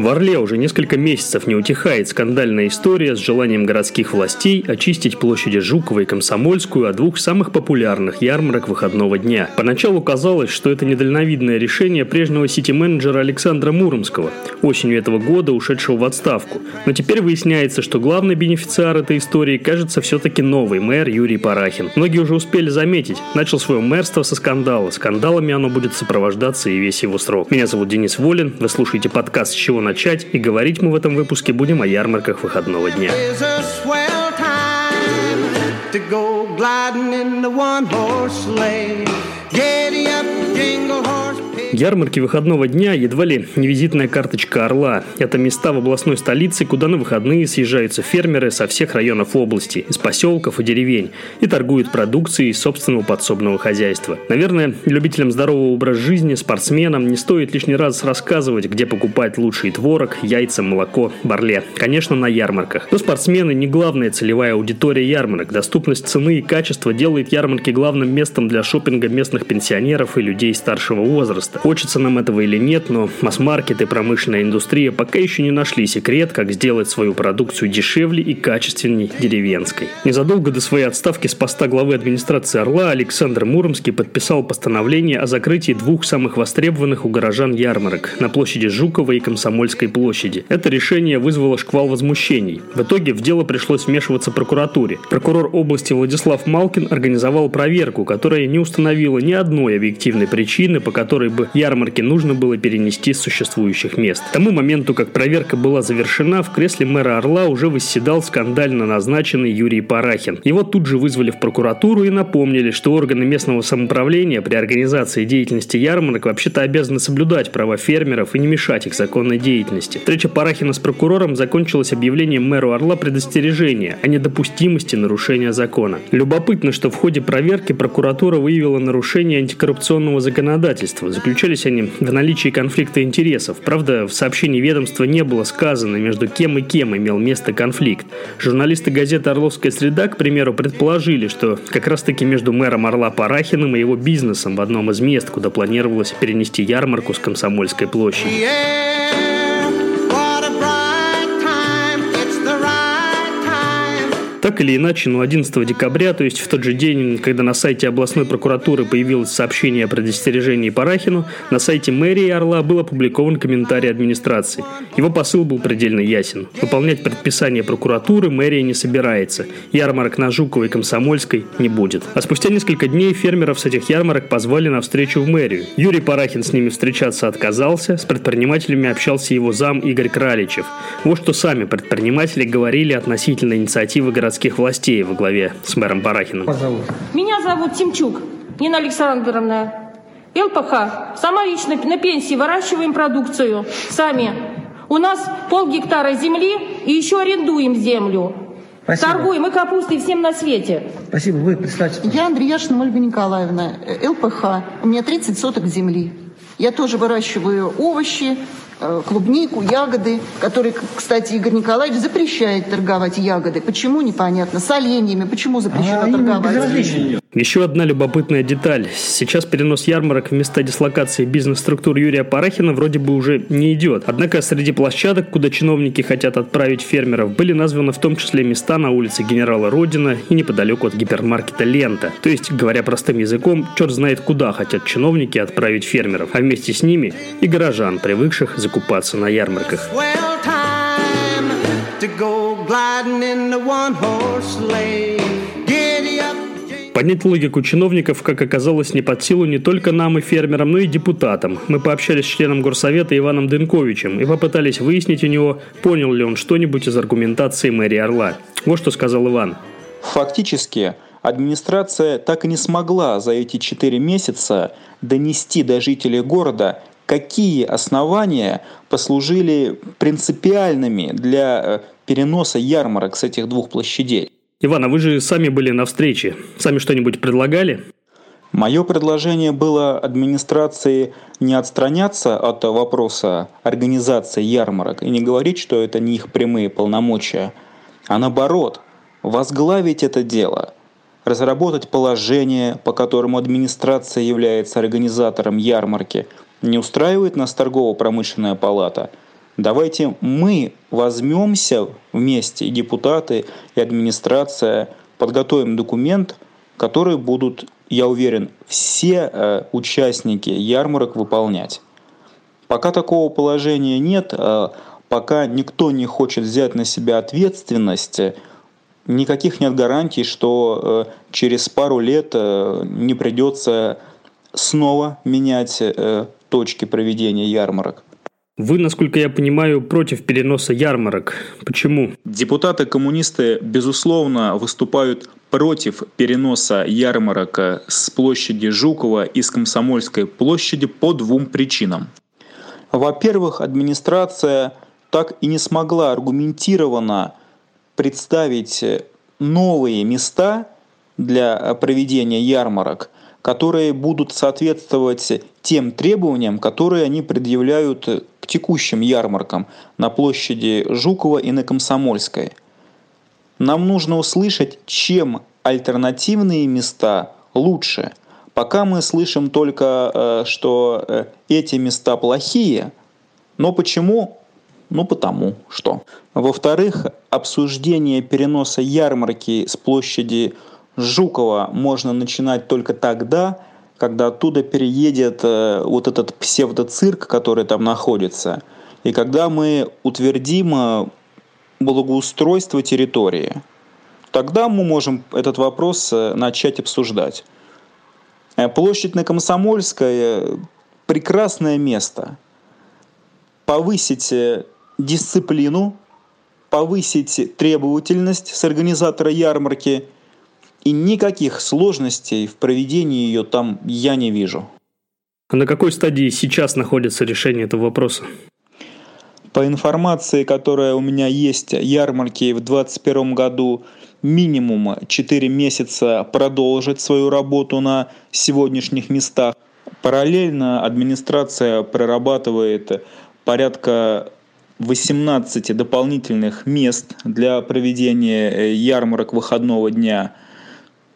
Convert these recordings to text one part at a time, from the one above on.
В Орле уже несколько месяцев не утихает скандальная история с желанием городских властей очистить площади Жукова и Комсомольскую от двух самых популярных ярмарок выходного дня. Поначалу казалось, что это недальновидное решение прежнего сити-менеджера Александра Муромского, осенью этого года ушедшего в отставку. Но теперь выясняется, что главный бенефициар этой истории кажется все-таки новый мэр Юрий Парахин. Многие уже успели заметить, начал свое мэрство со скандала. Скандалами оно будет сопровождаться и весь его срок. Меня зовут Денис Волин, вы слушаете подкаст «С чего начать?» и говорить мы в этом выпуске будем о ярмарках выходного дня. gliding in the one horse sleigh. Giddy up, jingle horse. Ярмарки выходного дня едва ли не визитная карточка Орла. Это места в областной столице, куда на выходные съезжаются фермеры со всех районов области, из поселков и деревень, и торгуют продукцией собственного подсобного хозяйства. Наверное, любителям здорового образа жизни, спортсменам не стоит лишний раз рассказывать, где покупать лучший творог, яйца, молоко, барле. Конечно, на ярмарках. Но спортсмены не главная целевая аудитория ярмарок. Доступность цены и качества делает ярмарки главным местом для шопинга местных пенсионеров и людей старшего возраста. Хочется нам этого или нет, но масс-маркет и промышленная индустрия пока еще не нашли секрет, как сделать свою продукцию дешевле и качественней деревенской. Незадолго до своей отставки с поста главы администрации Орла Александр Муромский подписал постановление о закрытии двух самых востребованных у горожан ярмарок на площади Жукова и Комсомольской площади. Это решение вызвало шквал возмущений. В итоге в дело пришлось вмешиваться прокуратуре. Прокурор области Владислав Малкин организовал проверку, которая не установила ни одной объективной причины, по которой бы ярмарки нужно было перенести с существующих мест. К тому моменту, как проверка была завершена, в кресле мэра Орла уже восседал скандально назначенный Юрий Парахин. Его тут же вызвали в прокуратуру и напомнили, что органы местного самоуправления при организации деятельности ярмарок вообще-то обязаны соблюдать права фермеров и не мешать их законной деятельности. Встреча Парахина с прокурором закончилась объявлением мэру Орла предостережения о недопустимости нарушения закона. Любопытно, что в ходе проверки прокуратура выявила нарушение антикоррупционного законодательства, заключая Заключались они в наличии конфликта интересов. Правда, в сообщении ведомства не было сказано, между кем и кем имел место конфликт. Журналисты газеты «Орловская среда», к примеру, предположили, что как раз-таки между мэром Орла Парахиным и его бизнесом в одном из мест, куда планировалось перенести ярмарку с Комсомольской площади. Так или иначе, но 11 декабря, то есть в тот же день, когда на сайте областной прокуратуры появилось сообщение о предостережении Парахину, на сайте мэрии Орла был опубликован комментарий администрации. Его посыл был предельно ясен. Выполнять предписание прокуратуры мэрия не собирается. Ярмарок на Жуковой и Комсомольской не будет. А спустя несколько дней фермеров с этих ярмарок позвали на встречу в мэрию. Юрий Парахин с ними встречаться отказался, с предпринимателями общался его зам Игорь Краличев. Вот что сами предприниматели говорили относительно инициативы городского городских властей во главе с мэром Барахиным. Меня зовут Тимчук Нина Александровна. ЛПХ. Сама лично на пенсии выращиваем продукцию. Сами. У нас пол гектара земли и еще арендуем землю. Спасибо. Торгуем и капустой всем на свете. Спасибо. Вы представьте. Я Андреяшина Ольга Николаевна, ЛПХ. У меня 30 соток земли. Я тоже выращиваю овощи, клубнику, ягоды, которые, кстати, Игорь Николаевич запрещает торговать ягоды. Почему, непонятно. С оленями. Почему запрещено а, торговать? Еще одна любопытная деталь. Сейчас перенос ярмарок в места дислокации бизнес-структур Юрия Парахина вроде бы уже не идет. Однако среди площадок, куда чиновники хотят отправить фермеров, были названы в том числе места на улице Генерала Родина и неподалеку от гипермаркета Лента. То есть, говоря простым языком, черт знает куда хотят чиновники отправить фермеров, а вместе с ними и горожан, привыкших закупаться на ярмарках. to go gliding in one horse sleigh. Понять логику чиновников, как оказалось, не под силу не только нам и фермерам, но и депутатам. Мы пообщались с членом горсовета Иваном Дынковичем и попытались выяснить у него, понял ли он что-нибудь из аргументации мэрии Орла. Вот что сказал Иван. Фактически, администрация так и не смогла за эти четыре месяца донести до жителей города, какие основания послужили принципиальными для э, переноса ярмарок с этих двух площадей. Иван, а вы же сами были на встрече. Сами что-нибудь предлагали? Мое предложение было администрации не отстраняться от вопроса организации ярмарок и не говорить, что это не их прямые полномочия, а наоборот, возглавить это дело, разработать положение, по которому администрация является организатором ярмарки. Не устраивает нас торгово-промышленная палата? Давайте мы возьмемся вместе, и депутаты, и администрация, подготовим документ, который будут, я уверен, все э, участники ярмарок выполнять. Пока такого положения нет, э, пока никто не хочет взять на себя ответственность, никаких нет гарантий, что э, через пару лет не придется снова менять точки проведения ярмарок. Вы, насколько я понимаю, против переноса ярмарок. Почему? Депутаты-коммунисты, безусловно, выступают против переноса ярмарок с площади Жукова и с Комсомольской площади по двум причинам. Во-первых, администрация так и не смогла аргументированно представить новые места для проведения ярмарок – которые будут соответствовать тем требованиям, которые они предъявляют текущим ярмаркам на площади Жукова и на Комсомольской. Нам нужно услышать, чем альтернативные места лучше. Пока мы слышим только, э, что э, эти места плохие, но почему? Ну потому что. Во-вторых, обсуждение переноса ярмарки с площади Жукова можно начинать только тогда, когда оттуда переедет э, вот этот псевдоцирк, который там находится, и когда мы утвердим э, благоустройство территории. Тогда мы можем этот вопрос э, начать обсуждать. Площадь на Комсомольской – прекрасное место. Повысить дисциплину, повысить требовательность с организатора ярмарки – и никаких сложностей в проведении ее там я не вижу. А на какой стадии сейчас находится решение этого вопроса? По информации, которая у меня есть, ярмарки в 2021 году минимум 4 месяца продолжат свою работу на сегодняшних местах. Параллельно администрация прорабатывает порядка 18 дополнительных мест для проведения э, ярмарок выходного дня –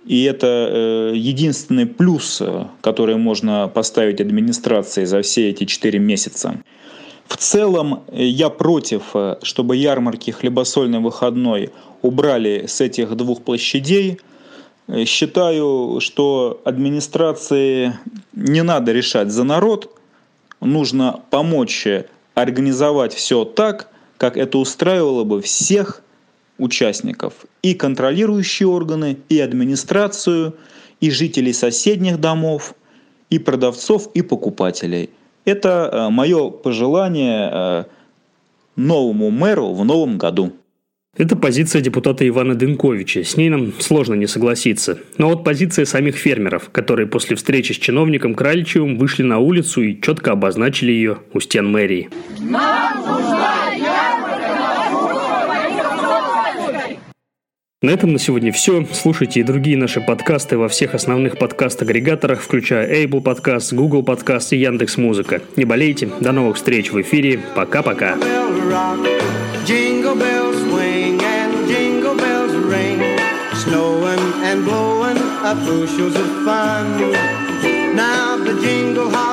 и это э, единственный плюс, э, который можно поставить администрации за все эти четыре месяца. В целом э, я против, чтобы ярмарки хлебосольный выходной убрали с этих двух площадей. Считаю, что администрации не надо решать за народ, нужно помочь организовать все так, как это устраивало бы всех участников и контролирующие органы, и администрацию, и жителей соседних домов, и продавцов, и покупателей. Это э, мое пожелание э, новому мэру в новом году. Это позиция депутата Ивана Дынковича. С ней нам сложно не согласиться. Но вот позиция самих фермеров, которые после встречи с чиновником Краличевым вышли на улицу и четко обозначили ее у стен мэрии. Нам На этом на сегодня все. Слушайте и другие наши подкасты во всех основных подкаст-агрегаторах, включая Apple Podcast, Google Podcast и Яндекс Музыка. Не болейте. До новых встреч в эфире. Пока-пока. Now the jingle